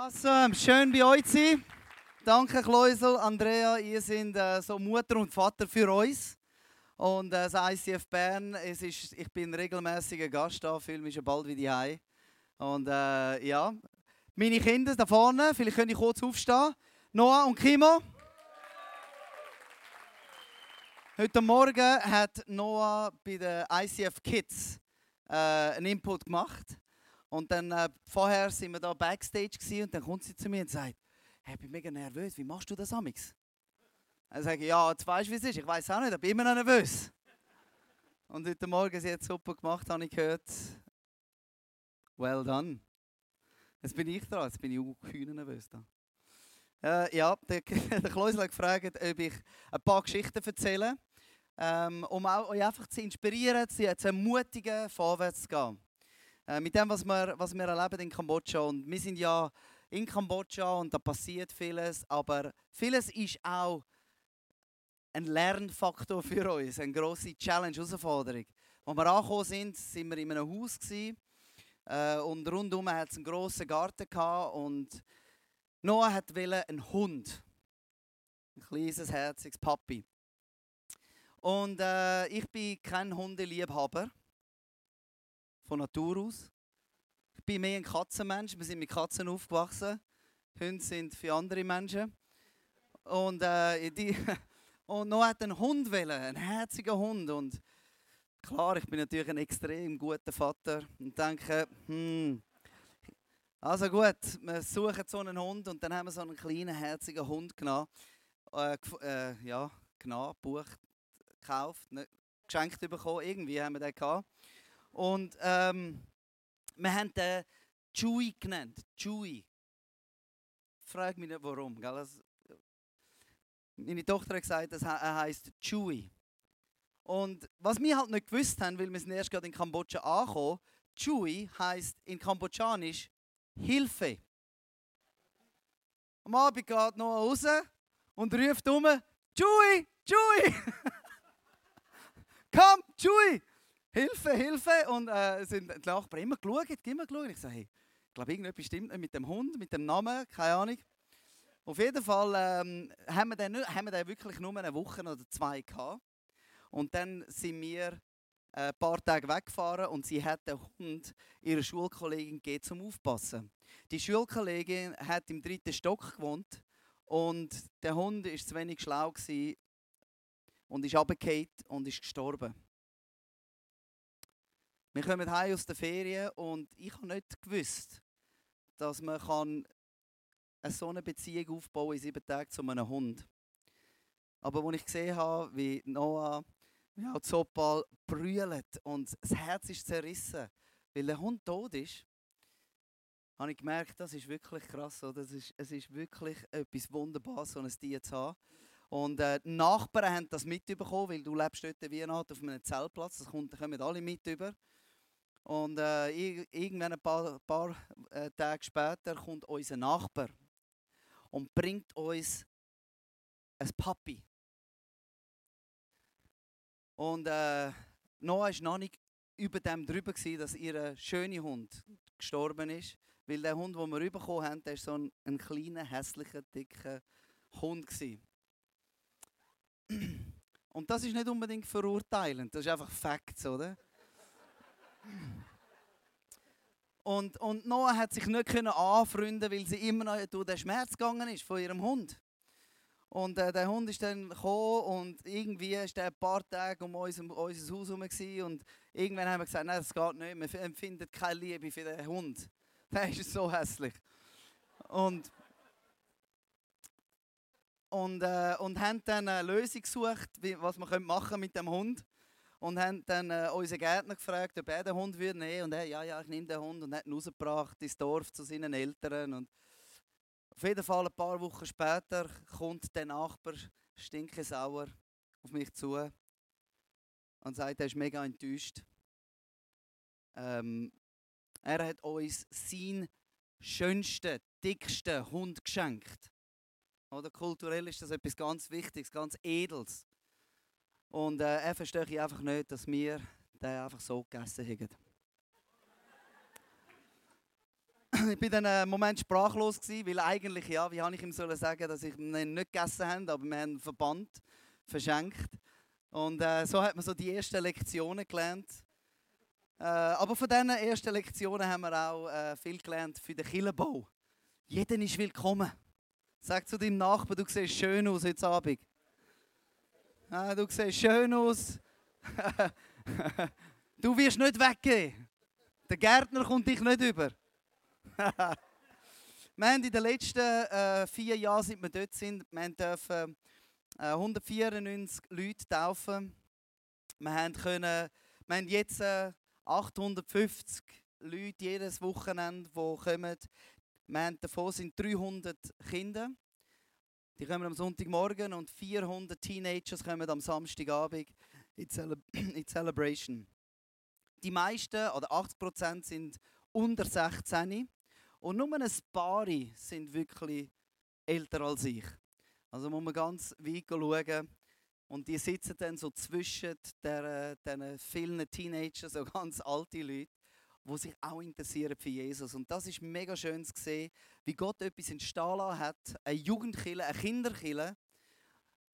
Awesome, schön bei euch zu sein. Danke, Kleusel, Andrea, ihr seid äh, so Mutter und Vater für uns. Und äh, das ICF Bern, es ist, ich bin regelmäßiger Gast da, fühle mich schon bald wieder heim. Und äh, ja, meine Kinder da vorne, vielleicht können ich kurz aufstehen. Noah und Kimo. Heute Morgen hat Noah bei den ICF Kids äh, einen Input gemacht. Und dann äh, vorher sind wir da Backstage gewesen, und dann kommt sie zu mir und sagt, hey, ich bin mega nervös, wie machst du das amix? Dann sage ich, ja, jetzt weißt du, wie es ist. Ich weiß auch nicht, ich bin immer noch nervös. Und heute Morgen, sie hat super gemacht, habe ich gehört. Well done. Jetzt bin ich dran, jetzt bin ich auch nervös da. Äh, ja, der, der Kleusel hat gefragt, ob ich ein paar Geschichten erzähle, ähm, um auch, euch einfach zu inspirieren, zu, zu ermutigen, vorwärts zu gehen. Äh, mit dem, was wir, was wir erleben in Kambodscha. Und wir sind ja in Kambodscha und da passiert vieles, aber vieles ist auch ein Lernfaktor für uns, eine grosse Challenge, Herausforderung. Als wir angekommen sind, sind wir in einem Haus gewesen, äh, und rundum hat es einen grossen Garten gehabt und Noah hat einen Hund, ein kleines herziges Papi. Und äh, ich bin kein Hundeliebhaber von Natur aus. Ich bin mehr ein Katzenmensch. Wir sind mit Katzen aufgewachsen. Hunde sind für andere Menschen. Und, äh, die, und noch hat ein Hund wollen, ein herziger Hund. Und klar, ich bin natürlich ein extrem guter Vater und denke, hm, also gut, wir suchen so einen Hund und dann haben wir so einen kleinen, herzigen Hund genommen. Äh, äh, ja, genommen, gebucht, gekauft, ne, geschenkt bekommen. Irgendwie haben wir den gehabt. Und ähm, wir haben den Chewy genannt. Chewy. Frag mich nicht warum. Gell? Das, meine Tochter hat gesagt, das, er heißt Chewy. Und was wir halt nicht gewusst haben, weil wir sind erst gerade in Kambodscha angekommen, Chewy heißt in Kambodschanisch Hilfe. Am Abend geht noch raus und ruft um, Chewy, Chewy! Komm, Chewy! Hilfe, Hilfe! Und äh, sind die Nachbarn immer geschaut, immer geschaut. Ich sage, hey, ich glaube, irgendetwas stimmt nicht mit dem Hund, mit dem Namen, keine Ahnung. Auf jeden Fall ähm, haben, wir den, haben wir den wirklich nur eine Woche oder zwei gehabt. Und dann sind wir äh, ein paar Tage weggefahren und sie hat den Hund ihrer Schulkollegin gegeben zum Aufpassen. Die Schulkollegin hat im dritten Stock gewohnt und der Hund war zu wenig schlau und ist runtergefallen und ist gestorben. Wir kommen heim aus der Ferien und ich habe nicht gewusst, dass man kann eine so eine Beziehung aufbauen in sieben Tagen zu einem Hund. Aber als ich gesehen habe, wie Noah, wie auch Zopal brüllt und das Herz ist zerrissen, weil der Hund tot ist, habe ich gemerkt, das ist wirklich krass. Oder? Das ist, es ist wirklich etwas Wunderbares, so ein Tier zu haben. Und äh, die Nachbarn haben das mitbekommen, weil du lebst dort wie Weihnachten auf einem Zeltplatz. Das kommt, kommen alle mit über. Und äh, irgendwann ein paar, paar äh, Tage später kommt unser Nachbar und bringt uns ein Papi. Und äh, Noah war noch nicht über dem drüber, gewesen, dass ihr schöner Hund gestorben ist. Weil der Hund, den wir bekommen haben, der war so ein, ein kleiner, hässlicher, dicker Hund. Gewesen. Und das ist nicht unbedingt verurteilend, das ist einfach Facts, oder? Und, und Noah hat sich nicht können anfreunden, weil sie immer noch durch den Schmerz gegangen ist von ihrem Hund. Und äh, der Hund ist dann gekommen und irgendwie ist er ein paar Tage um unser, unser Haus herum und irgendwann haben wir gesagt, nein, das geht nicht, wir empfinden keine Liebe für den Hund. Der ist so hässlich. Und, und, äh, und haben dann eine Lösung gesucht, was man machen mit dem Hund und haben dann äh, unseren Gärtner gefragt, ob er den Hund würde nehmen und er, ja, ja, ich nehme den Hund und hat ihn rausgebracht ins Dorf zu seinen Eltern und auf jeden Fall ein paar Wochen später kommt der Nachbar stinkesauer auf mich zu und sagt, er ist mega enttäuscht. Ähm, er hat uns seinen schönsten, dicksten Hund geschenkt. Oder kulturell ist das etwas ganz Wichtiges, ganz Edels. Und äh, er verstehe einfach nicht, dass wir den einfach so gegessen haben. ich bin dann einen Moment sprachlos gewesen, weil eigentlich, ja, wie habe ich ihm sollen sagen, dass ich ihn nicht gegessen habe, aber wir haben verbannt, verschenkt. Und äh, so hat man so die ersten Lektionen gelernt. Äh, aber von diesen ersten Lektionen haben wir auch äh, viel gelernt für den Killenbau. Jeder ist willkommen. Sag zu deinem Nachbarn, du siehst schön aus heute Abend. Ah, du siehst schön aus. du wirst nicht weggehen. Der Gärtner kommt dich nicht über. wir haben in den letzten äh, vier Jahren, seit wir dort sind, wir dürfen äh, 194 Leute taufen. Wir haben, können, wir haben jetzt äh, 850 Leute jedes Wochenende, die kommen. Wir haben, davon sind 300 Kinder. Die kommen am Sonntagmorgen und 400 Teenagers kommen am Samstagabend in, Cele in Celebration. Die meisten, oder 80% sind unter 16 und nur ein paar sind wirklich älter als ich. Also muss man ganz weit schauen. Und die sitzen dann so zwischen diesen vielen Teenagern, so ganz alte Leute, die sich auch interessieren für Jesus. Und das ist mega schön zu sehen, wie Gott etwas entstehen hat, eine Jugendkille, eine Kinderkille,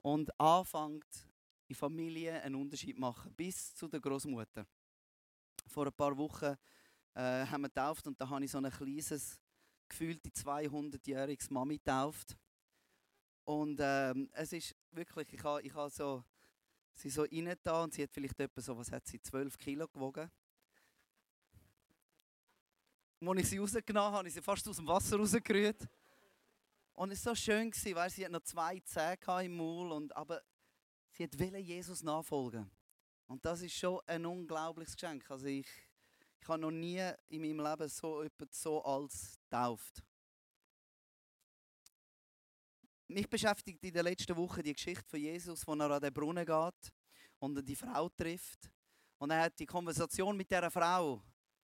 und anfängt in Familien einen Unterschied machen, bis zu der Großmutter. Vor ein paar Wochen äh, haben wir getauft und da habe ich so ein kleines, gefühlte 200-jähriges Mami getauft. Und ähm, es ist wirklich, ich habe ich ha so, sie so rein da und sie hat vielleicht etwa so, was hat sie, 12 Kilo gewogen. Als ich sie rausgenommen habe, habe ich sie fast aus dem Wasser rausgerührt. Und es war so schön, weil sie hat noch zwei Zähne im Maul, und, aber sie wollte Jesus nachfolgen. Und das ist schon ein unglaubliches Geschenk. Also ich, ich habe noch nie in meinem Leben so jemand so als tauft. Mich beschäftigt in der letzten Woche die Geschichte von Jesus, wo er an den Brunnen geht und die Frau trifft. Und er hat die Konversation mit der Frau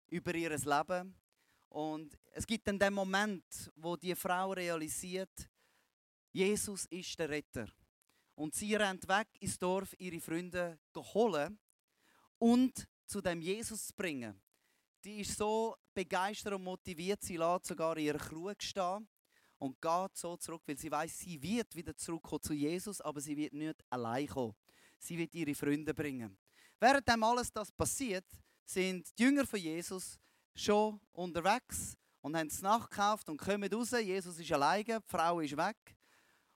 über ihr Leben. Und es gibt dann den Moment, wo die Frau realisiert, Jesus ist der Retter. Und sie rennt weg ins Dorf, ihre Freunde holen und zu dem Jesus zu bringen die ist so begeistert und motiviert, sie lässt sogar in ihrer Krug stehen und geht so zurück, weil sie weiß, sie wird wieder zurückkommen zu Jesus, aber sie wird nicht allein kommen. Sie wird ihre Freunde bringen. Während dem alles das passiert, sind die Jünger von Jesus schon unterwegs und haben es nachgekauft und kommen raus. Jesus ist alleine, die Frau ist weg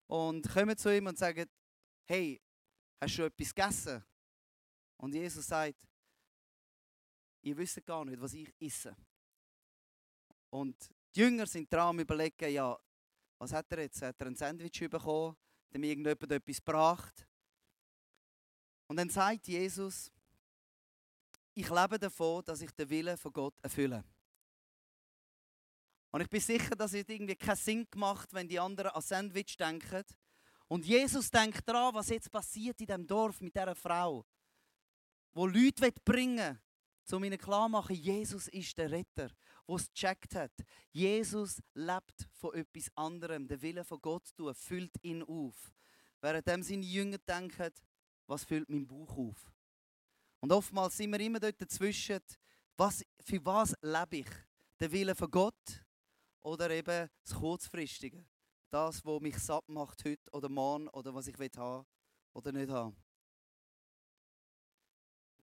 und kommen zu ihm und sagen: Hey, hast du schon etwas gegessen? Und Jesus sagt: ihr wisst gar nicht, was ich esse. Und die Jünger sind dran überlegen, ja, was hat er jetzt? Hat er ein Sandwich bekommen? Hat ihm irgendjemand etwas gebracht? Und dann sagt Jesus, ich lebe davon, dass ich den Willen von Gott erfülle. Und ich bin sicher, dass es irgendwie keinen Sinn gemacht, wenn die anderen an Sandwich denken. Und Jesus denkt daran, was jetzt passiert in dem Dorf mit dieser Frau, wo Leute bringen um ihnen klarmachen, Jesus ist der Retter, der es gecheckt hat. Jesus lebt von etwas anderem. Der Wille von Gott tun, füllt ihn auf. Während seine Jünger denken, was füllt mein Bauch auf? Und oftmals sind wir immer dort dazwischen, was, für was lebe ich? Der Wille von Gott oder eben das Kurzfristige? Das, was mich satt macht heute oder morgen oder was ich haben oder nicht haben.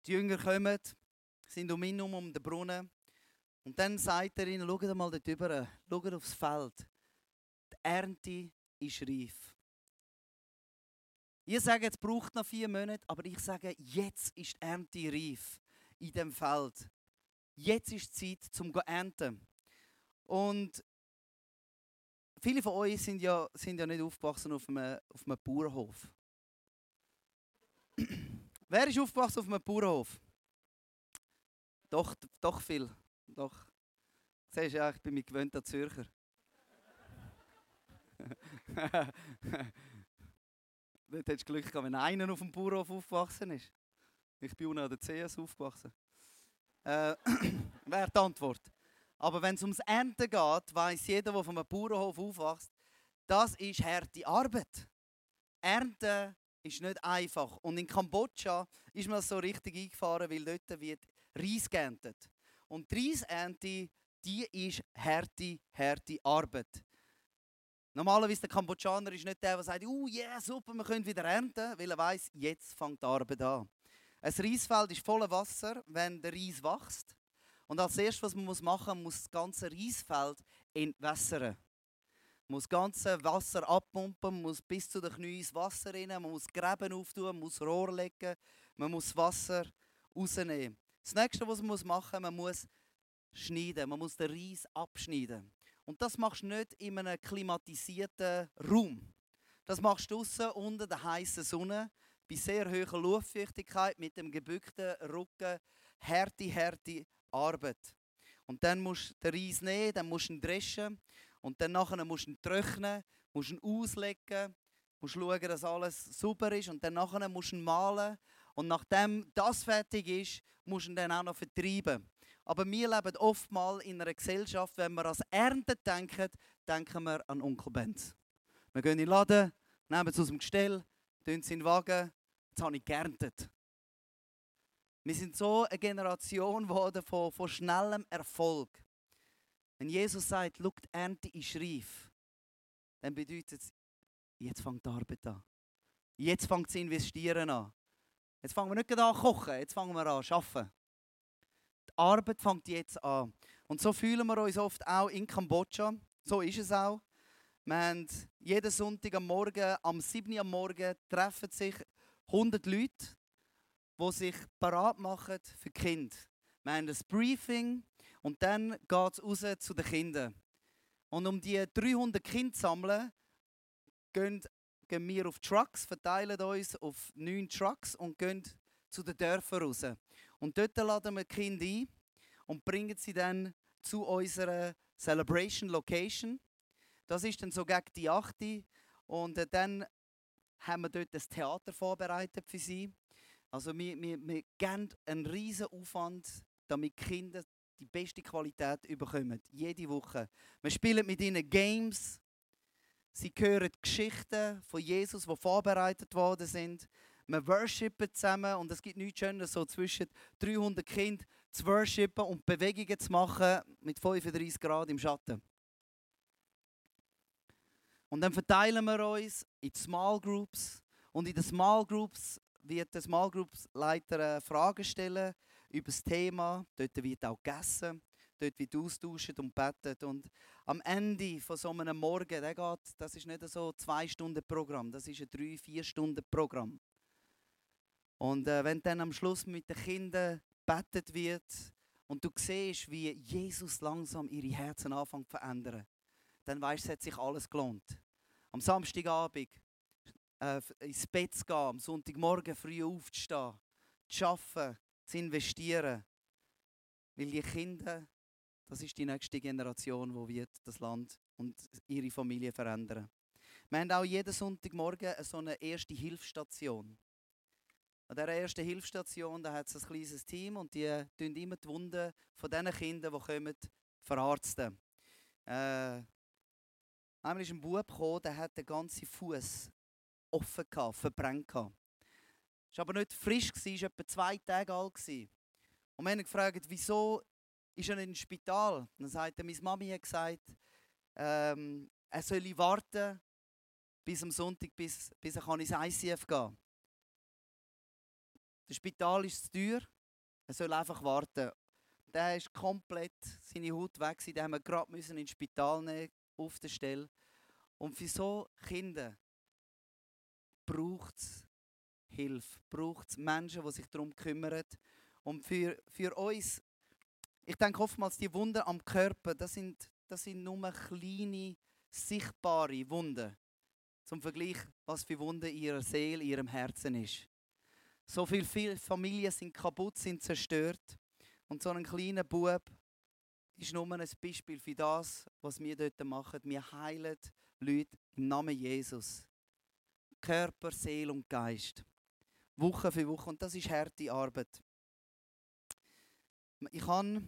Die Jünger kommen, sind um ihn herum, um den Brunnen. Und dann sagt er ihnen, schaut mal dort rüber, schaut aufs Feld. Die Ernte ist reif. Ihr sagt, es braucht noch vier Monate, aber ich sage, jetzt ist die Ernte reif in dem Feld. Jetzt ist die Zeit zum ernten. Und viele von euch sind ja, sind ja nicht aufgewachsen auf einem, auf einem Bauernhof. Wer ist aufgewachsen auf einem Bauernhof? Doch, doch viel. Doch. Siehst du, ja, ich bin mich gewöhnt an Zürcher. Dort hättest du Glück gehabt, wenn einer auf dem Bauernhof aufgewachsen ist. Ich bin unten an der CS aufgewachsen. Äh, Wäre die Antwort. Aber wenn es ums Ernten geht, weiß jeder, der einem Bauernhof aufwächst, das ist harte Arbeit. Ernten ist nicht einfach. Und in Kambodscha ist man so richtig eingefahren, weil dort wird Reis geerntet. Und die Reisernte die ist harte, harte Arbeit. Normalerweise der Kambodschaner ist nicht der, der sagt, oh yeah, super, wir können wieder ernten, weil er weiß, jetzt fängt die Arbeit an. Ein Reisfeld ist voller Wasser, wenn der Reis wächst. Und als erstes, was man machen muss, muss das ganze Reisfeld entwässern. Man muss das ganze Wasser abpumpen, muss bis zu den Knien ins Wasser rein, man muss Gräben auftun, man muss Rohr legen, man muss das Wasser rausnehmen. Das nächste, was man machen muss, man muss schneiden, man muss den Reis abschneiden. Und das machst du nicht in einem klimatisierten Raum. Das machst du draußen unter der heißen Sonne, bei sehr hoher Luftfeuchtigkeit, mit dem gebückten Rücken, harte, harte Arbeit. Und dann musst du den Reis nehmen, dann musst du ihn dreschen und dann nachher musst du ihn trocknen, musst ihn auslegen, musst schauen, dass alles super ist und dann nachher musst du ihn malen und nachdem das fertig ist, musst du ihn dann auch noch vertreiben. Aber wir leben oftmals in einer Gesellschaft, wenn wir an Ernten denken, denken wir an Onkel Benz. Wir gehen in den Laden, nehmen es aus dem Gestell, tun es in den Wagen, jetzt habe ich geerntet. Wir sind so eine Generation geworden von, von schnellem Erfolg. Wenn Jesus sagt, schau, die Ernte ist reif, dann bedeutet es, jetzt fängt die Arbeit an. Jetzt fängt das Investieren an. Jetzt fangen wir nicht an zu kochen, jetzt fangen wir an zu arbeiten. Arbeit fängt jetzt an. Und so fühlen wir uns oft auch in Kambodscha. So ist es auch. Wir haben jeden Sonntag am Morgen, am 7. Uhr am Morgen, treffen sich 100 Leute, die sich parat machen für die Kinder. Wir haben ein Briefing und dann geht es raus zu den Kindern. Und um die 300 Kinder zu sammeln, gehen, wir auf Trucks, verteilen uns auf neun Trucks und gehen zu den Dörfern raus. Und dort laden wir die Kinder ein und bringen sie dann zu unserer Celebration Location. Das ist dann so gegen die 8. Und äh, dann haben wir dort das Theater vorbereitet für sie. Also wir, wir, wir geben einen riesen Aufwand, damit die Kinder die beste Qualität bekommen. Jede Woche. Wir spielen mit ihnen Games. Sie hören Geschichten von Jesus, die vorbereitet worden sind. Wir worshipen zusammen und es gibt nichts Schöneres, so zwischen 300 Kindern zu worshipen und Bewegungen zu machen mit 35 Grad im Schatten. Und dann verteilen wir uns in Small Groups und in den Small Groups wird der Small Groups Leiter Fragen stellen über das Thema. Dort wird auch gegessen, dort wird austauscht und betet. Und am Ende von so einem Morgen, der geht, das ist nicht so ein zwei Stunden Programm, das ist ein drei, vier Stunden Programm. Und äh, wenn dann am Schluss mit den Kindern betet wird und du siehst, wie Jesus langsam ihre Herzen anfängt zu verändern, dann weißt du, es hat sich alles gelohnt. Am Samstagabend äh, ins Bett zu gehen, am Sonntagmorgen früh aufzustehen, zu arbeiten, zu investieren. Weil die Kinder, das ist die nächste Generation, die wird das Land und ihre Familie verändern. Wir haben auch jeden Sonntagmorgen so eine erste Hilfsstation. An dieser ersten Hilfsstation hat es ein kleines Team und die tun immer die Wunden von diesen Kindern, die kommen, verarzten. Äh, einmal ist ein Bub gekommen, der hat den ganzen Fuß offen gehabt, verbrannt gehabt. Ist aber nicht frisch war, war etwa zwei Tage alt Und wir haben ihn gefragt, wieso ist er ins Spital? Dann sagt er, meine Mami hat gesagt, ähm, er soll warten bis am Sonntag, bis, bis er ins ICF gehen kann. Das Spital ist zu teuer. Er soll einfach warten. Der ist komplett seine Haut weg. Den haben wir gerade ins Spital nehmen, auf der Stelle. Und für so Kinder braucht es Hilfe, braucht es Menschen, die sich darum kümmern. Und für, für uns, ich denke oftmals, die Wunden am Körper, das sind, das sind nur kleine, sichtbare Wunden. Zum Vergleich, was für Wunden in ihrer Seele, in ihrem Herzen ist. So viele Familien sind kaputt, sind zerstört. Und so ein kleiner Bub ist nur ein Beispiel für das, was wir dort machen. Wir heilen Leute im Namen Jesus. Körper, Seele und Geist. Woche für Woche. Und das ist harte Arbeit. Ich habe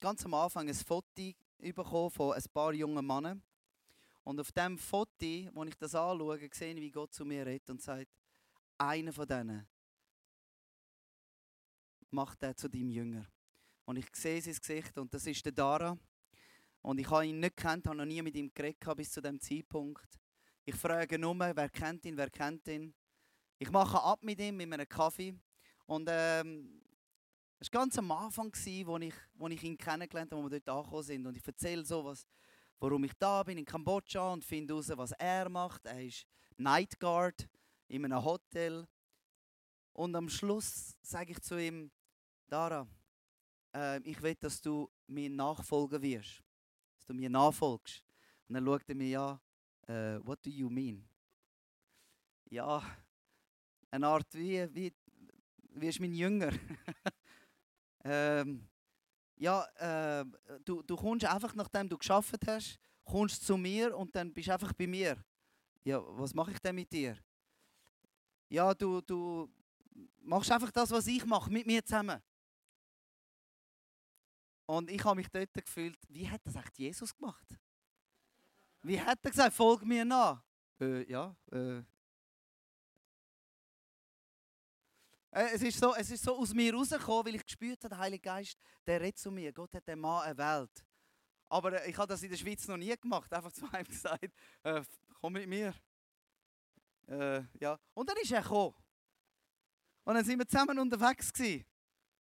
ganz am Anfang ein Foto bekommen von ein paar jungen Männern. Und auf dem Foto, wo ich das anschaue, sehe ich, wie Gott zu mir redet und sagt, einer von denen macht er zu deinem Jünger. und ich sehe sein Gesicht und das ist der Dara. Und ich habe ihn nicht kennt, habe noch nie mit ihm geredet bis zu dem Zeitpunkt. Ich frage nur, wer kennt ihn, wer kennt ihn. Ich mache ab mit ihm mit einem Kaffee und ähm, es war ganz am Anfang, wo ich, wo ich ihn kennengelernt habe, wo wir dort angekommen sind. Und ich erzähle so, was, warum ich da bin in Kambodscha und finde heraus, was er macht. Er ist Night Guard in einem Hotel. Und am Schluss sage ich zu ihm, Dara, äh, ich will, dass du mir nachfolgen wirst. Dass du mir nachfolgst. Und dann schaut er mir an, uh, what do you mean? Ja, eine Art wie, wie, wie ist mein Jünger? ähm, ja, äh, du, du kommst einfach, nachdem du geschafft hast, kommst zu mir und dann bist du einfach bei mir. Ja, was mache ich denn mit dir? Ja, du, du machst einfach das, was ich mache, mit mir zusammen. Und ich habe mich dort gefühlt, wie hat das echt Jesus gemacht? Wie hat er gesagt, folg mir nach? Äh, ja, äh. äh. Es ist, so, es ist so aus mir rausgekommen, weil ich gespürt habe, der Heilige Geist, der redet zu mir. Gott hat den Mann erwählt. Aber äh, ich habe das in der Schweiz noch nie gemacht. Einfach zu einem gesagt, äh, komm mit mir. Äh, ja. Und dann ist er gekommen. Und dann sind wir zusammen unterwegs. Gewesen.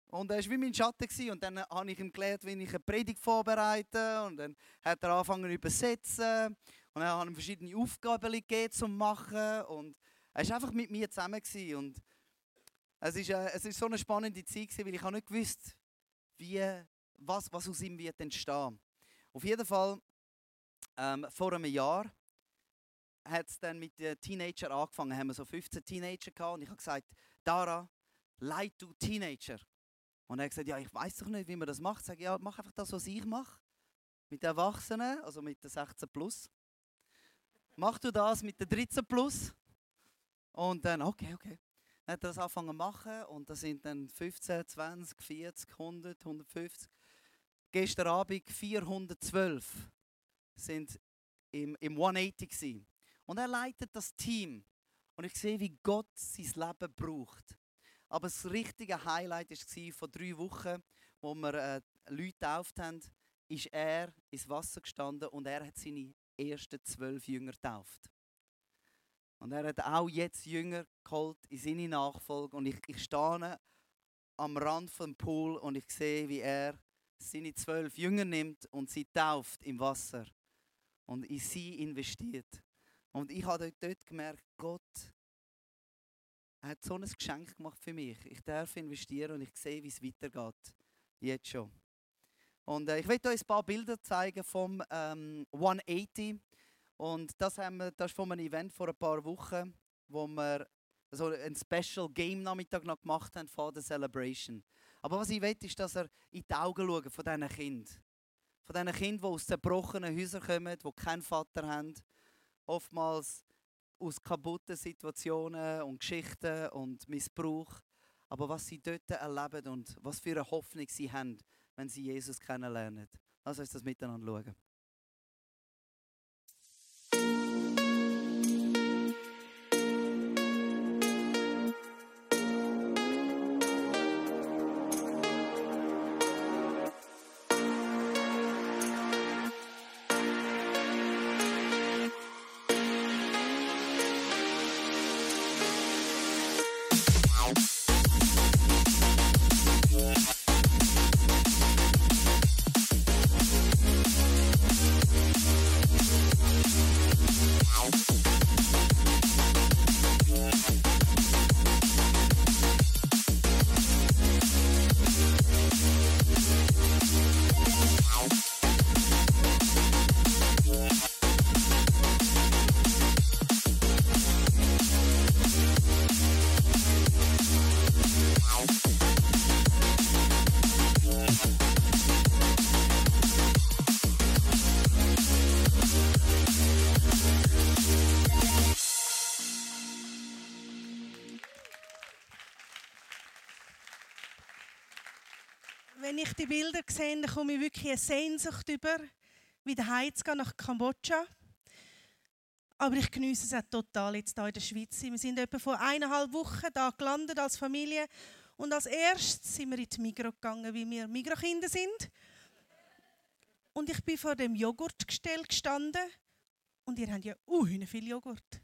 Und er war wie mein Schatten. Gewesen. Und dann habe ich ihm gelernt, wie ich eine Predigt vorbereite. Und dann hat er angefangen zu übersetzen. Und dann habe ich ihm verschiedene Aufgaben gegeben zu machen. Und er war einfach mit mir zusammen. Gewesen. Und es ist, äh, es ist so eine spannende Zeit, gewesen, weil ich nicht gewusst wie, was, was aus ihm wird entstehen. Auf jeden Fall, ähm, vor einem Jahr hat es dann mit den Teenagern angefangen. Haben wir so 15 Teenager gehabt und ich habe gesagt, Dara, leid du Teenager. Und er hat gesagt, ja, ich weiß doch nicht, wie man das macht. Ich sage, ja, mach einfach das, was ich mache. Mit den Erwachsenen, also mit den 16 plus. Mach du das mit den 13 plus. Und dann, okay, okay. Dann hat er das angefangen zu machen und das sind dann 15, 20, 40, 100, 150. Gestern Abend 412 sind im, im 180 gewesen. Und er leitet das Team. Und ich sehe, wie Gott sein Leben braucht. Aber das richtige Highlight war vor drei Wochen, wo wir äh, Leute getauft haben, ist er ins Wasser gestanden und er hat seine ersten zwölf Jünger getauft. Und er hat auch jetzt Jünger geholt in seine Nachfolge. Und ich, ich stehe am Rand des Pool und ich sehe, wie er seine zwölf Jünger nimmt und sie tauft im Wasser und in sie investiert. Und ich habe dort gemerkt, Gott hat so ein Geschenk gemacht für mich. Ich darf investieren und ich sehe, wie es weitergeht. Jetzt schon. Und äh, ich werde euch ein paar Bilder zeigen vom ähm, 180. Und das, haben wir, das ist von einem Event vor ein paar Wochen, wo wir so ein Special Game Nachmittag noch gemacht haben vor der Celebration. Aber was ich will, ist, dass er in die Augen schaut von diesen Kindern. Von diesen Kindern, die aus zerbrochenen Häusern kommen, die keinen Vater haben. Oftmals aus kaputten Situationen und Geschichten und Missbrauch. Aber was sie dort erleben und was für eine Hoffnung sie haben, wenn sie Jesus kennenlernen. Lass uns das miteinander schauen. Die Bilder sehe, dann komme ich wirklich eine Sehnsucht über, wieder heimzugehen nach Kambodscha. Aber ich genieße es auch total, jetzt hier in der Schweiz. Wir sind etwa vor eineinhalb Wochen da gelandet als Familie Und als erstes sind wir in die Migros gegangen, weil wir Migros-Kinder sind. Und ich bin vor dem Joghurtgestell gestanden. Und ihr habt ja uh, viel Joghurt.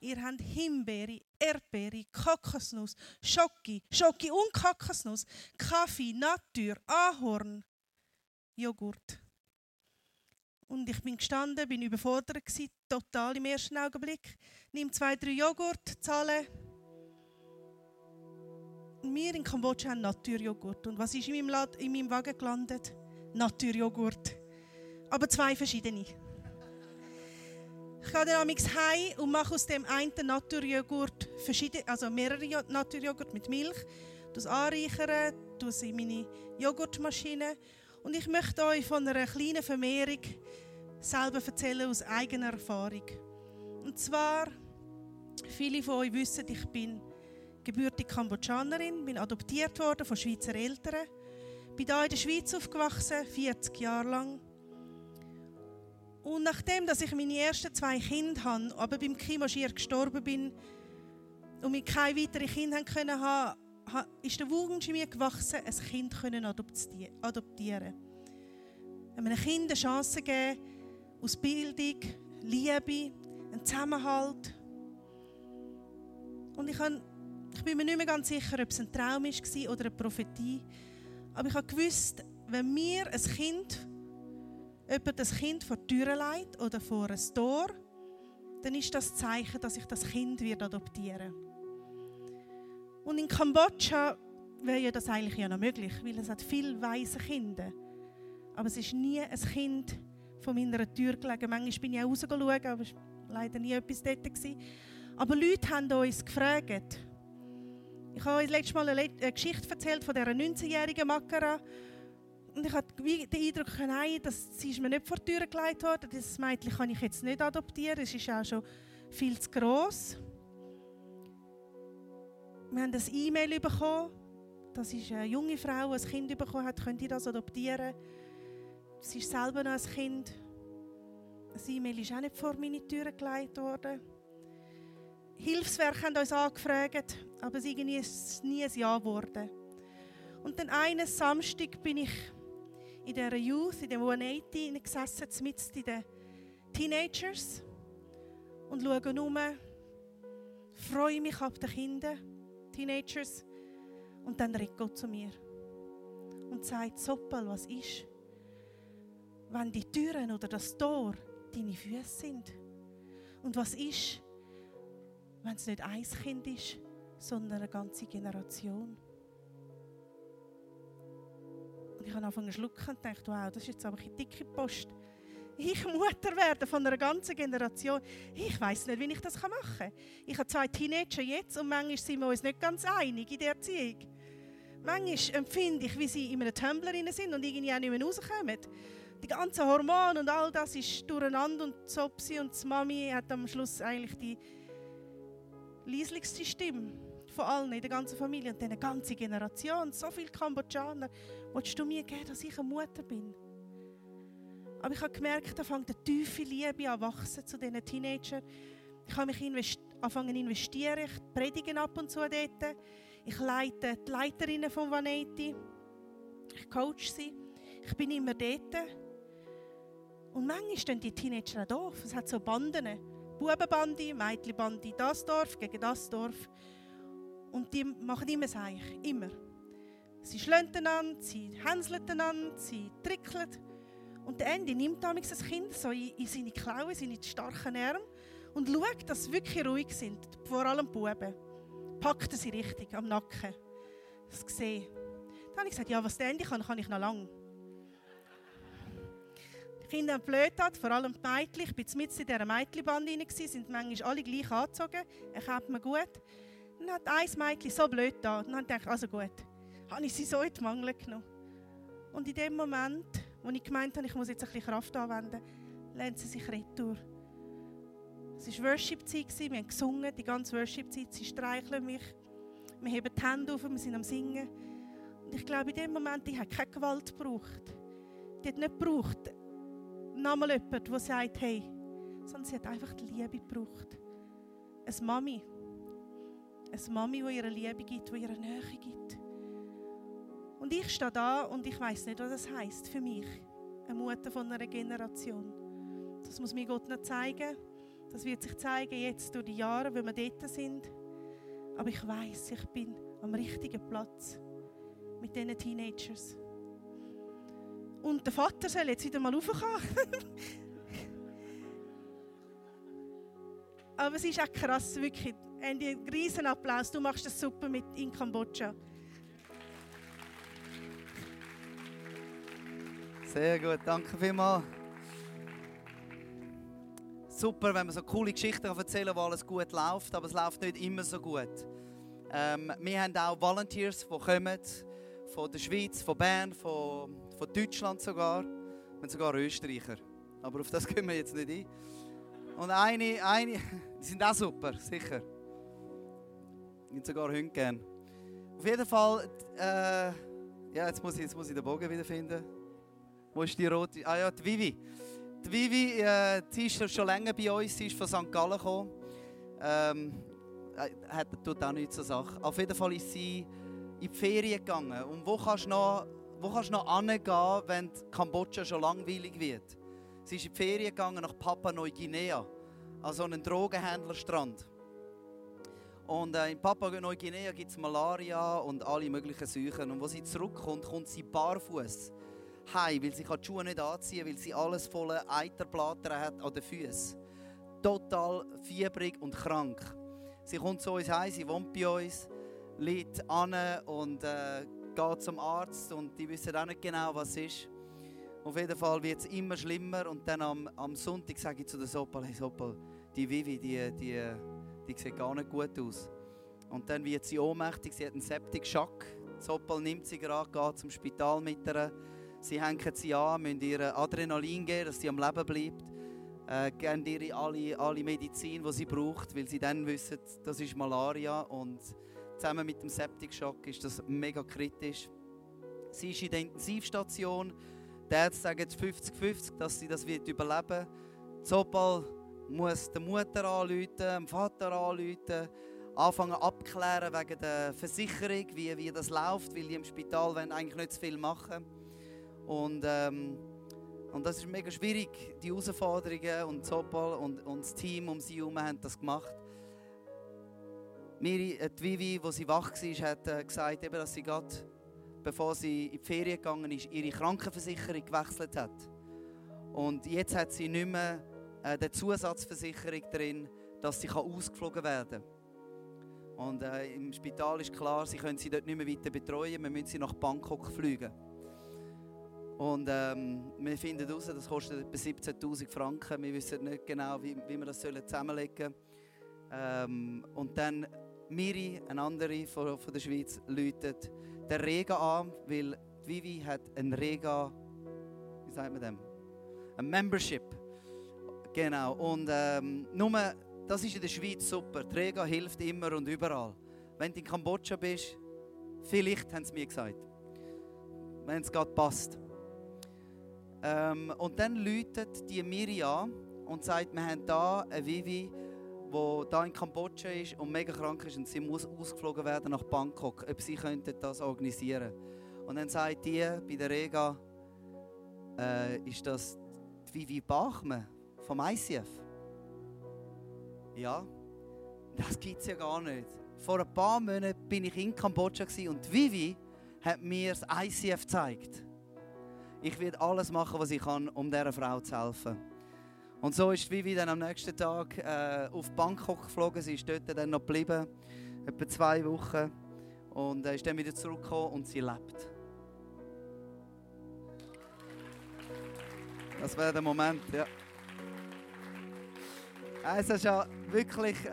Ihr habt Himbeere, Erdbeere, Kokosnuss, Schoki, Schoki und Kokosnuss, Kaffee, Natur, Ahorn, Joghurt. Und ich bin gestanden, bin überfordert gewesen, total im ersten Augenblick. Nimm zwei, drei Joghurt, zahle. Wir in Kambodscha haben Naturjoghurt. Und was ist in meinem, Lad in meinem Wagen gelandet? Naturjoghurt. Aber zwei verschiedene. Ich gehe dann heim und mache aus dem einen Naturjoghurt also mehrere Naturjoghurt mit Milch, das anreichern, das in meine Joghurtmaschine. Und ich möchte euch von einer kleinen Vermehrung selber erzählen aus eigener Erfahrung. Und zwar, viele von euch wissen, ich bin gebürtige Kambodschanerin, bin adoptiert worden von Schweizer Eltern, bin hier in der Schweiz aufgewachsen, 40 Jahre lang. Und nachdem, dass ich meine ersten zwei Kinder hatte, aber beim Klimaschier gestorben bin und mir keine weiteren Kinder können haben, ist der Wunsch in mir gewachsen, ein Kind können adoptieren. Einem Kind eine Chance geben, aus Bildung, Liebe, einen Zusammenhalt. Und ich, habe, ich bin mir nicht mehr ganz sicher, ob es ein Traum war oder eine Prophetie. Aber ich habe gewusst, wenn mir ein Kind, jemand das Kind vor die Tür leitet oder vor ein Tor, dann ist das Zeichen, dass ich das Kind adoptieren Und in Kambodscha wäre ja das eigentlich ja noch möglich, weil es hat viele weise Kinder. Aber es ist nie ein Kind von meiner Tür gelegen. Manchmal bin ich auch rausgeschaut, aber es war leider nie etwas dort. Gewesen. Aber Leute haben uns gefragt. Ich habe euch letztes Mal eine, Geschichte erzählt von dieser 19-jährigen Makara. Und ich hatte den Eindruck, nein, das, sie ist mir nicht vor die Tür gelegt worden. Das Mädchen kann ich jetzt nicht adoptieren. Es ist auch schon viel zu gross. Wir haben ein E-Mail bekommen. Das ist eine junge Frau, ein Kind bekommen hat. Könnt ihr das adoptieren? Sie ist selber noch ein Kind. Ein E-Mail ist auch nicht vor meine Tür gelegt worden. Hilfswerke haben uns angefragt, aber es ist nie ein Ja geworden. Und dann eines Samstag bin ich in dieser Youth, in dem 180 gesessen, mit in den Teenagers und schaue um, freue mich auf die Kinder, Teenagers. Und dann redet Gott zu mir und sagt, Soppel, was ist? wenn die Türen oder das Tor deine Füße sind? Und was ist, wenn es nicht ein Kind ist, sondern eine ganze Generation? Und ich habe angefangen zu schlucken und dachte, wow, das ist jetzt aber eine dicke Post. Ich Mutter werden von einer ganzen Generation. Ich weiß nicht, wie ich das machen kann. Ich habe zwei Teenager jetzt und manchmal sind wir uns nicht ganz einig in der Erziehung. Manchmal empfinde ich, wie sie in einem Tumbler sind und irgendwie auch nicht mehr rauskommen die ganzen Hormone und all das ist durcheinander und Zopsi und die Mami hat am Schluss eigentlich die leislichste Stimme von allen in der ganzen Familie und eine ganze Generation, so viele Kambodschaner. Willst du mir geben, dass ich eine Mutter bin? Aber ich habe gemerkt, da fängt eine tiefe Liebe an wachsen zu diesen Teenagern. Ich habe mich invest angefangen zu investieren. Ich predige ab und zu dort. Ich leite die Leiterinnen von Vaneti. Ich coach sie. Ich bin immer dort. Und manchmal stehen die Teenager auch doof. Es hat so Banden. Bubenbande, Mädchenbande, das Dorf gegen das Dorf. Und die machen immer das Eich. Immer. Sie schlönt einander, sie hänseln einander, sie trickeln. Und der Ende nimmt damals das Kind so in, seine Klauen, seine starken Arme und schaut, dass sie wirklich ruhig sind. Vor allem die Buben. Packt sie richtig am Nacken. Das gesehen. Dann habe ich gesagt, ja, was der Ende kann, kann ich noch lange. Kinder haben blöd hat, vor allem die Mädchen. Ich war mit in dieser Mädchenbande sind manchmal alle gleich angezogen. Er kennt mir gut. Dann hat ein Mädchen so blöd da. Dann dachte ich, also gut, habe ich sie so in die Mangel genommen. Und in dem Moment, wo ich gemeint habe, ich muss jetzt ein bisschen Kraft anwenden, lernt sie sich retour. Es war Worship-Zeit, wir haben gesungen, die ganze Worship-Zeit. Sie streicheln mich, wir heben die Hände auf, wir sind am Singen. Und ich glaube, in dem Moment, die hat keine Gewalt gebraucht. Die hat nicht gebraucht, nochmal jemand, der sagt, hey, sondern sie hat einfach die Liebe gebraucht. Eine Mami, Eine Mami, die ihre Liebe gibt, die ihre Nähe gibt. Und ich stehe da und ich weiß nicht, was das heißt für mich. Eine Mutter von einer Generation. Das muss mir Gott noch zeigen. Das wird sich zeigen jetzt durch die Jahre, wenn wir dort sind. Aber ich weiß, ich bin am richtigen Platz mit diesen Teenagers. Und der Vater soll jetzt wieder mal raufkommen. Aber es ist auch krass, wirklich. Einen riesen Applaus. Du machst das super mit in Kambodscha. Sehr gut, danke vielmals. Super, wenn man so coole Geschichten erzählen kann, wo alles gut läuft, aber es läuft nicht immer so gut. Ähm, wir haben auch Volunteers, die kommen, von der Schweiz, von Bern, von, von Deutschland sogar. Haben sogar Österreicher. Aber auf das gehen wir jetzt nicht ein. Und eine, eine, die sind auch super, sicher. Ich hätte sogar Hunde gern. Auf jeden Fall, äh, ja, jetzt muss, ich, jetzt muss ich den Bogen wiederfinden. Wo ist die rote? Ah ja, die Vivi. Die Vivi, äh, die ist schon länger bei uns, sie ist von St. Gallen gekommen. Ähm, äh, hat, tut auch nichts zur Sache. Auf jeden Fall ist sie in die Ferien gegangen. Und wo kannst du noch, wo kannst du noch hingehen, wenn Kambodscha schon langweilig wird? Sie ist in die Ferien gegangen nach Papua Neuguinea, an so einen Drogenhändlerstrand. Und äh, in Papua Neuguinea gibt es Malaria und alle möglichen Seuchen. Und wo sie zurückkommt, kommt sie barfuß heim, weil sie die Schuhe nicht anziehen kann, weil sie alles voller Eiterblätter hat an den Füßen. Total fiebrig und krank. Sie kommt zu uns heim, sie wohnt bei uns, liegt an und äh, geht zum Arzt und die wissen auch nicht genau, was ist. Auf jeden Fall wird es immer schlimmer und dann am, am Sonntag sage ich zu der Sopal, hey Sopal, die Vivi, die, die, die sieht gar nicht gut aus. Und dann wird sie ohnmächtig, sie hat einen Septik-Schock. Sopal nimmt sie gerade, geht zum Spital mit ihr. Sie hängen sie an, müssen ihr Adrenalin geben, dass sie am Leben bleibt. Äh, geben ihr alle, alle Medizin, die sie braucht, weil sie dann wissen, das ist Malaria. Und zusammen mit dem Septik-Schock ist das mega kritisch. Sie ist in der Intensivstation. Die Ärzte sagen 50-50, dass sie das wird überleben wird. Zopal muss der Mutter anrufen, dem Vater anrufen, anfangen abklären wegen der Versicherung, wie, wie das läuft, weil die im Spital eigentlich nicht zu viel machen und, ähm, und das ist mega schwierig, die Herausforderungen und Zopal und, und das Team um sie herum haben das gemacht. Miri, äh, die Vivi, als sie wach war, hat äh, gesagt, eben, dass sie gerade, bevor sie in die Ferien gegangen ist, ihre Krankenversicherung gewechselt hat. Und jetzt hat sie nicht mehr äh, die Zusatzversicherung drin, dass sie kann ausgeflogen werden kann. Und äh, im Spital ist klar, sie können sie dort nicht mehr weiter betreuen, wir müssen sie nach Bangkok fliegen. Und ähm, wir finden heraus, das kostet etwa 17'000 Franken. Wir wissen nicht genau, wie, wie wir das zusammenlegen sollen. Ähm, und dann Miri, eine andere von, von der Schweiz, läutet den Rega an, weil Vivi hat ein Rega, wie sagt man dem? Ein Membership. Genau. Und ähm, nur, das ist in der Schweiz super. Rega hilft immer und überall. Wenn du in Kambodscha bist, vielleicht haben sie mir gesagt. Wenn es gerade passt. Ähm, und dann läutet die Miriam und sagt, wir haben hier eine Vivi, die hier in Kambodscha ist und mega krank ist und sie muss ausgeflogen werden nach Bangkok, ob sie könnten das organisieren Und dann sagt die bei der Rega, äh, ist das die Vivi Bachmann vom ICF? Ja, das gibt es ja gar nicht. Vor ein paar Monaten bin ich in Kambodscha und Vivi hat mir das ICF gezeigt ich werde alles machen, was ich kann, um dieser Frau zu helfen. Und so ist Vivi dann am nächsten Tag äh, auf Bangkok geflogen. Sie ist dort dann noch geblieben, etwa zwei Wochen. Und äh, ist dann wieder zurückgekommen und sie lebt. Das wäre der Moment, ja. Es ist ja wirklich äh, äh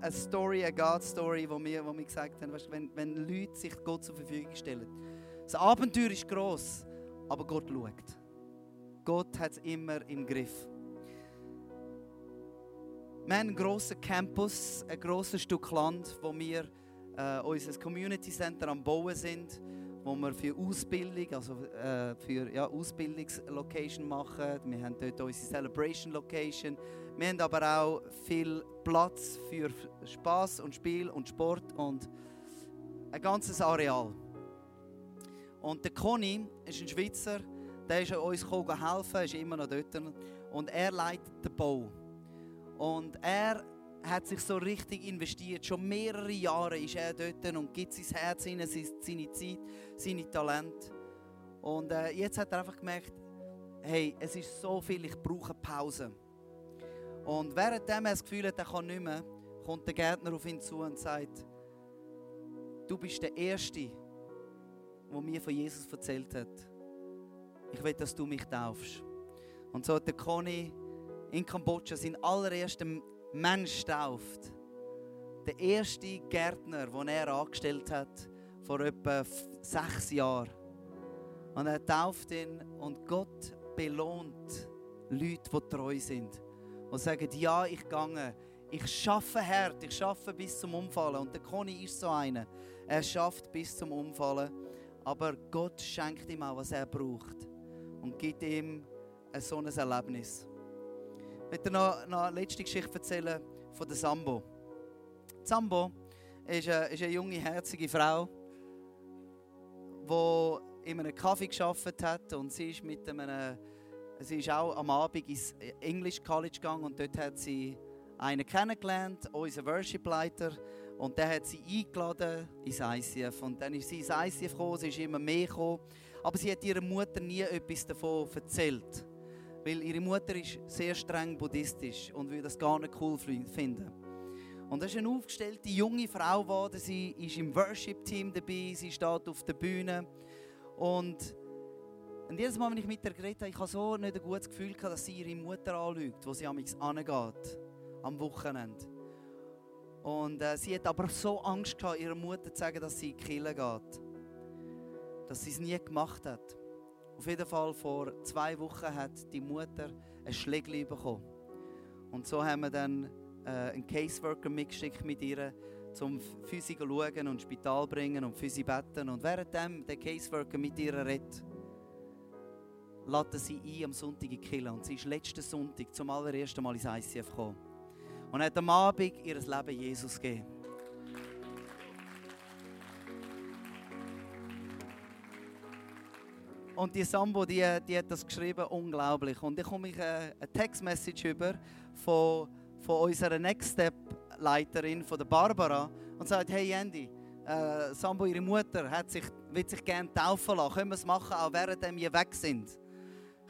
eine Story, eine God-Story, wo wir, wo wir gesagt haben, wenn, wenn Leute sich Gott zur Verfügung stellen. Das Abenteuer ist gross. Aber Gott schaut. Gott hat es immer im Griff. Wir haben einen grossen Campus, ein grosses Stück Land, wo wir äh, unser Community Center am Bauen sind, wo wir für Ausbildung, also äh, für ja, Ausbildungslocation machen. Wir haben dort unsere Celebration Location. Wir haben aber auch viel Platz für Spaß und Spiel und Sport und ein ganzes Areal. Und der Conny ist ein Schweizer, der ist uns helfen, ist immer noch dort. Und er leitet den Bau. Und er hat sich so richtig investiert. Schon mehrere Jahre ist er dort und gibt sein Herz hinein, seine Zeit, seine Talente. Und äh, jetzt hat er einfach gemerkt, hey, es ist so viel, ich brauche Pause. Und währenddem er das Gefühl hat, er kann nicht mehr, kommt der Gärtner auf ihn zu und sagt, du bist der Erste, der mir von Jesus erzählt hat. Ich will, dass du mich taufst. Und so hat der Conny in Kambodscha seinen allerersten Mensch tauft. Der erste Gärtner, den er angestellt hat, vor etwa sechs Jahren. Und er tauft ihn und Gott belohnt Leute, die treu sind. Die sagen, ja, ich gehe. Ich schaffe hart, ich schaffe bis zum Umfallen. Und der Conny ist so einer. Er schafft bis zum Umfallen. Aber Gott schenkt ihm auch, was er braucht. Und gibt ihm ein so ein Erlebnis. Ich möchte noch, noch eine letzte Geschichte erzählen von der Sambo. Sambo ist eine, ist eine junge, herzige Frau, die in einem Kaffee gearbeitet hat und sie ist mit einem, sie ist auch am Abend ins English College gegangen und dort hat sie einen kennengelernt, unseren Worship-Leiter, und der hat sie eingeladen ins ICF. Und dann ist sie ins ICF gekommen, sie ist immer mehr gekommen. Aber sie hat ihrer Mutter nie etwas davon erzählt. Weil ihre Mutter ist sehr streng buddhistisch und würde das gar nicht cool finden. Und das ist eine aufgestellte junge Frau geworden. Sie ist im Worship-Team dabei, sie steht auf der Bühne. Und, und jedes Mal, wenn ich mit ihr geredet habe, ich habe so nicht ein gutes Gefühl gehabt, dass sie ihre Mutter anlügt, wo sie am angeht, am Wochenende. Und äh, sie hat aber so Angst gehabt, ihrer Mutter zu sagen, dass sie Kirche geht. Dass sie es nie gemacht hat. Auf jeden Fall vor zwei Wochen hat die Mutter ein Schlägli bekommen. Und so haben wir dann äh, einen Caseworker mitgeschickt mit ihr, zum Physik schauen und ins Spital bringen und für sie beten. Und währenddem der Caseworker mit ihr redet, lädt sie ein am Sonntag in die Und sie ist letzten Sonntag zum allerersten Mal ins ICF gekommen. Und hat am Abend ihr Leben Jesus gegeben. Und die Sambo, die, die hat das geschrieben, unglaublich. Und ich komme ich eine, eine Textmessage über von, von unserer Next Step Leiterin, von der Barbara, und sagt: Hey Andy, äh, Sambo, ihre Mutter, hat sich, will sich gerne taufen lassen. Können wir es machen, auch während wir weg sind?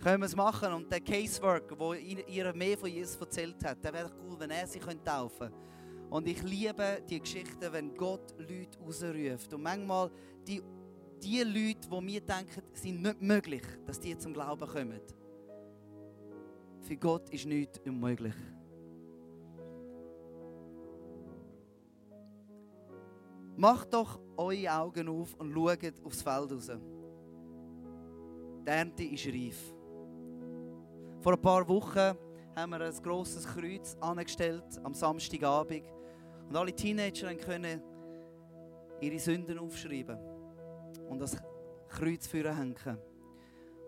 Können wir es machen? Und der Caseworker, der ihr mehr von Jesus erzählt hat, der wäre cool, wenn er sich taufen könnte. Und ich liebe die Geschichten, wenn Gott Leute rausruft. Und manchmal die die Leute, die wir denken, sind nicht möglich, dass die zum Glauben kommen. Für Gott ist nichts unmöglich. Macht doch eure Augen auf und schaut aufs Feld raus. Die Ernte ist reif. Vor ein paar Wochen haben wir ein grosses Kreuz angestellt am Samstagabend. Und alle Teenager können ihre Sünden aufschreiben und das Kreuz hängen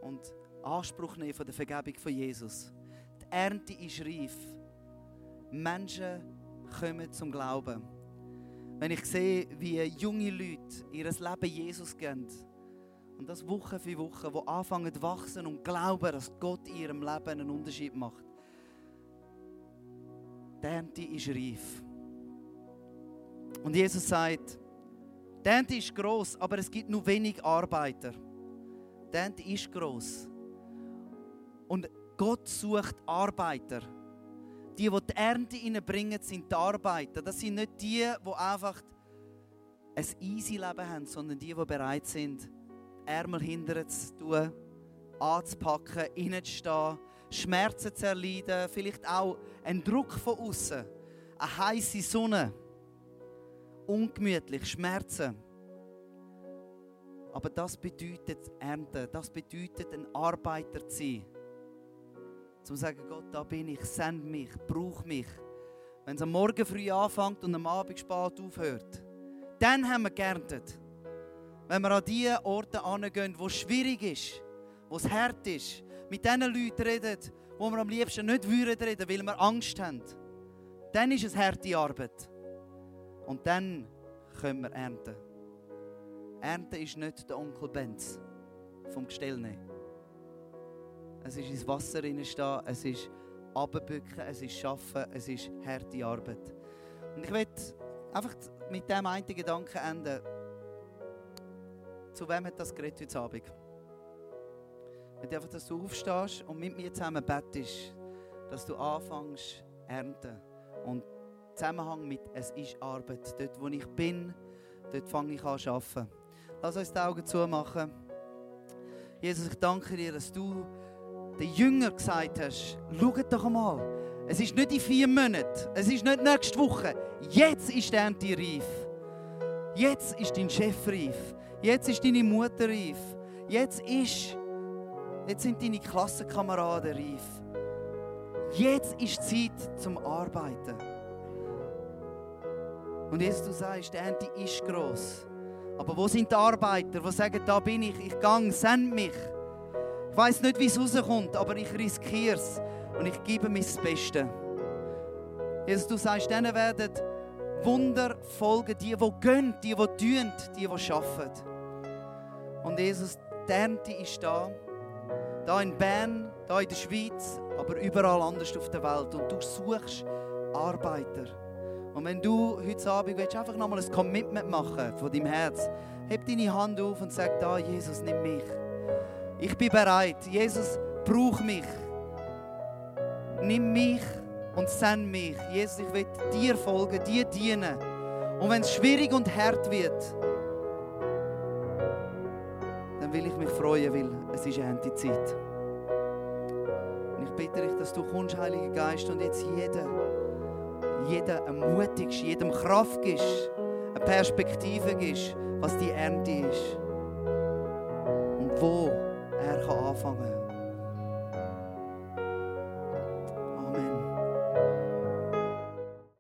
und Anspruch nehmen von der Vergebung von Jesus. Die Ernte ist reif. Menschen kommen zum Glauben. Wenn ich sehe, wie junge Leute ihr Leben Jesus geben und das Woche für Woche, wo anfangen zu wachsen und glauben, dass Gott in ihrem Leben einen Unterschied macht. Die Ernte ist reif. Und Jesus sagt, die Ernte ist gross, aber es gibt nur wenig Arbeiter. Die Ernte ist gross. Und Gott sucht Arbeiter. Die, die die Ernte reinbringen, sind die Arbeiter. Das sind nicht die, die einfach ein easy Leben haben, sondern die, die bereit sind, Ärmel hinterher zu tun, anzupacken, reinzustehen, Schmerzen zu erleiden, vielleicht auch einen Druck von außen, eine heiße Sonne ungemütlich, Schmerzen. Aber das bedeutet Ernte, das bedeutet ein Arbeiter zu sein. Zum sagen, Gott, da bin ich, send mich, brauch mich. Wenn es am Morgen früh anfängt und am Abend spät aufhört, dann haben wir geerntet. Wenn wir an die Orte angehen, wo es schwierig ist, wo es hart ist, mit den Leuten reden, wo wir am liebsten nicht würden reden, weil wir Angst haben, dann ist es harte Arbeit. Und dann können wir ernten. Ernten ist nicht der Onkel Benz vom Gestell nehmen. Es ist ins Wasser stehen, es ist abbücken, es ist schaffen, es ist harte Arbeit. Und ich will einfach mit dem einen Gedanken enden. Zu wem hat das geredet heute Abend? Du einfach, dass du aufstehst und mit mir zusammen bettest, dass du anfängst ernten. Und Zusammenhang mit es ist Arbeit. Dort, wo ich bin, dort fange ich an zu arbeiten. Lass uns die Augen zumachen. Jesus, ich danke dir, dass du den Jünger gesagt hast, schaut doch einmal, es ist nicht in vier Monaten, es ist nicht nächste Woche, jetzt ist die Ernte reif. Jetzt ist dein Chef reif. Jetzt ist deine Mutter reif. Jetzt ist, jetzt sind deine Klassenkameraden reif. Jetzt ist Zeit zum Arbeiten. Und jetzt du sagst, die Ernte ist gross. Aber wo sind die Arbeiter, die sagen, da bin ich, ich gang, send mich. Ich weiß nicht, wie es rauskommt, aber ich riskiere es und ich gebe mir das Beste. Jesus, du sagst, denen werden Wunder folgen, die, die gehen, die, die tun, die, die arbeiten. Und Jesus, die Ernte ist da. Da in Bern, da in der Schweiz, aber überall anders auf der Welt. Und du suchst Arbeiter. Und wenn du heute Abend willst, einfach nochmal ein Commitment machen von deinem Herz, heb deine Hand auf und sag da, Jesus, nimm mich. Ich bin bereit. Jesus, brauch mich. Nimm mich und send mich. Jesus, ich will dir folgen, dir dienen. Und wenn es schwierig und hart wird, freuen, weil es ist Erntezeit. Und ich bitte dich, dass du kommst, Heiliger Geist, und jetzt jeder, jeder ermutigst, jedem Kraft gibst, eine Perspektive gibst, was die Ernte ist. Und wo er kann anfangen